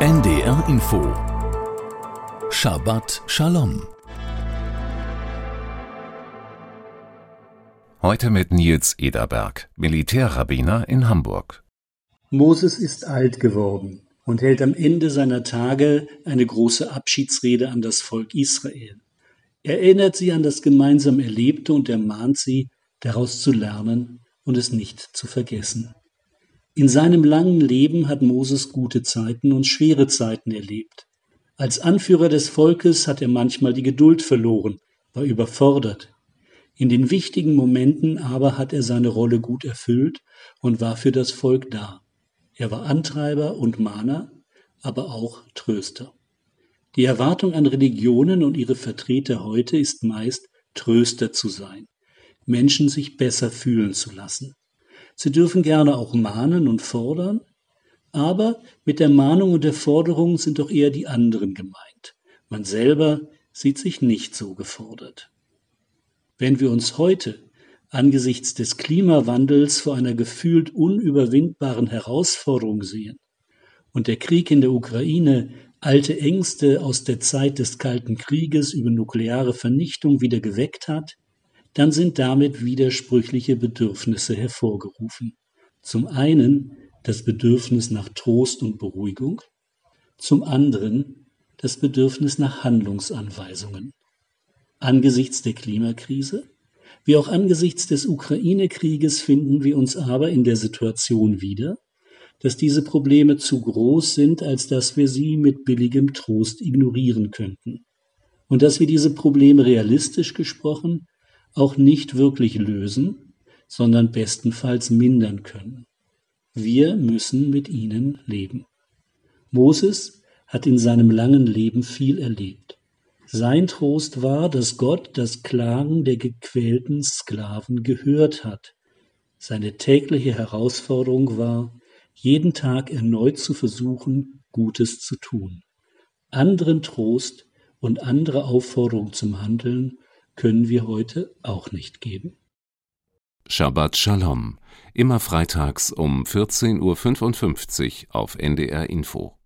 NDR Info Shabbat Shalom Heute mit Nils Ederberg, Militärrabbiner in Hamburg. Moses ist alt geworden und hält am Ende seiner Tage eine große Abschiedsrede an das Volk Israel. Er erinnert sie an das gemeinsam Erlebte und ermahnt sie, daraus zu lernen und es nicht zu vergessen. In seinem langen Leben hat Moses gute Zeiten und schwere Zeiten erlebt. Als Anführer des Volkes hat er manchmal die Geduld verloren, war überfordert. In den wichtigen Momenten aber hat er seine Rolle gut erfüllt und war für das Volk da. Er war Antreiber und Mahner, aber auch Tröster. Die Erwartung an Religionen und ihre Vertreter heute ist meist, Tröster zu sein, Menschen sich besser fühlen zu lassen. Sie dürfen gerne auch mahnen und fordern, aber mit der Mahnung und der Forderung sind doch eher die anderen gemeint. Man selber sieht sich nicht so gefordert. Wenn wir uns heute angesichts des Klimawandels vor einer gefühlt unüberwindbaren Herausforderung sehen und der Krieg in der Ukraine alte Ängste aus der Zeit des Kalten Krieges über nukleare Vernichtung wieder geweckt hat, dann sind damit widersprüchliche Bedürfnisse hervorgerufen. Zum einen das Bedürfnis nach Trost und Beruhigung, zum anderen das Bedürfnis nach Handlungsanweisungen. Angesichts der Klimakrise, wie auch angesichts des Ukraine-Krieges finden wir uns aber in der Situation wieder, dass diese Probleme zu groß sind, als dass wir sie mit billigem Trost ignorieren könnten. Und dass wir diese Probleme realistisch gesprochen auch nicht wirklich lösen, sondern bestenfalls mindern können. Wir müssen mit ihnen leben. Moses hat in seinem langen Leben viel erlebt. Sein Trost war, dass Gott das Klagen der gequälten Sklaven gehört hat. Seine tägliche Herausforderung war, jeden Tag erneut zu versuchen, Gutes zu tun. Anderen Trost und andere Aufforderung zum Handeln können wir heute auch nicht geben. Shabbat Shalom, immer freitags um 14.55 Uhr auf NDR Info.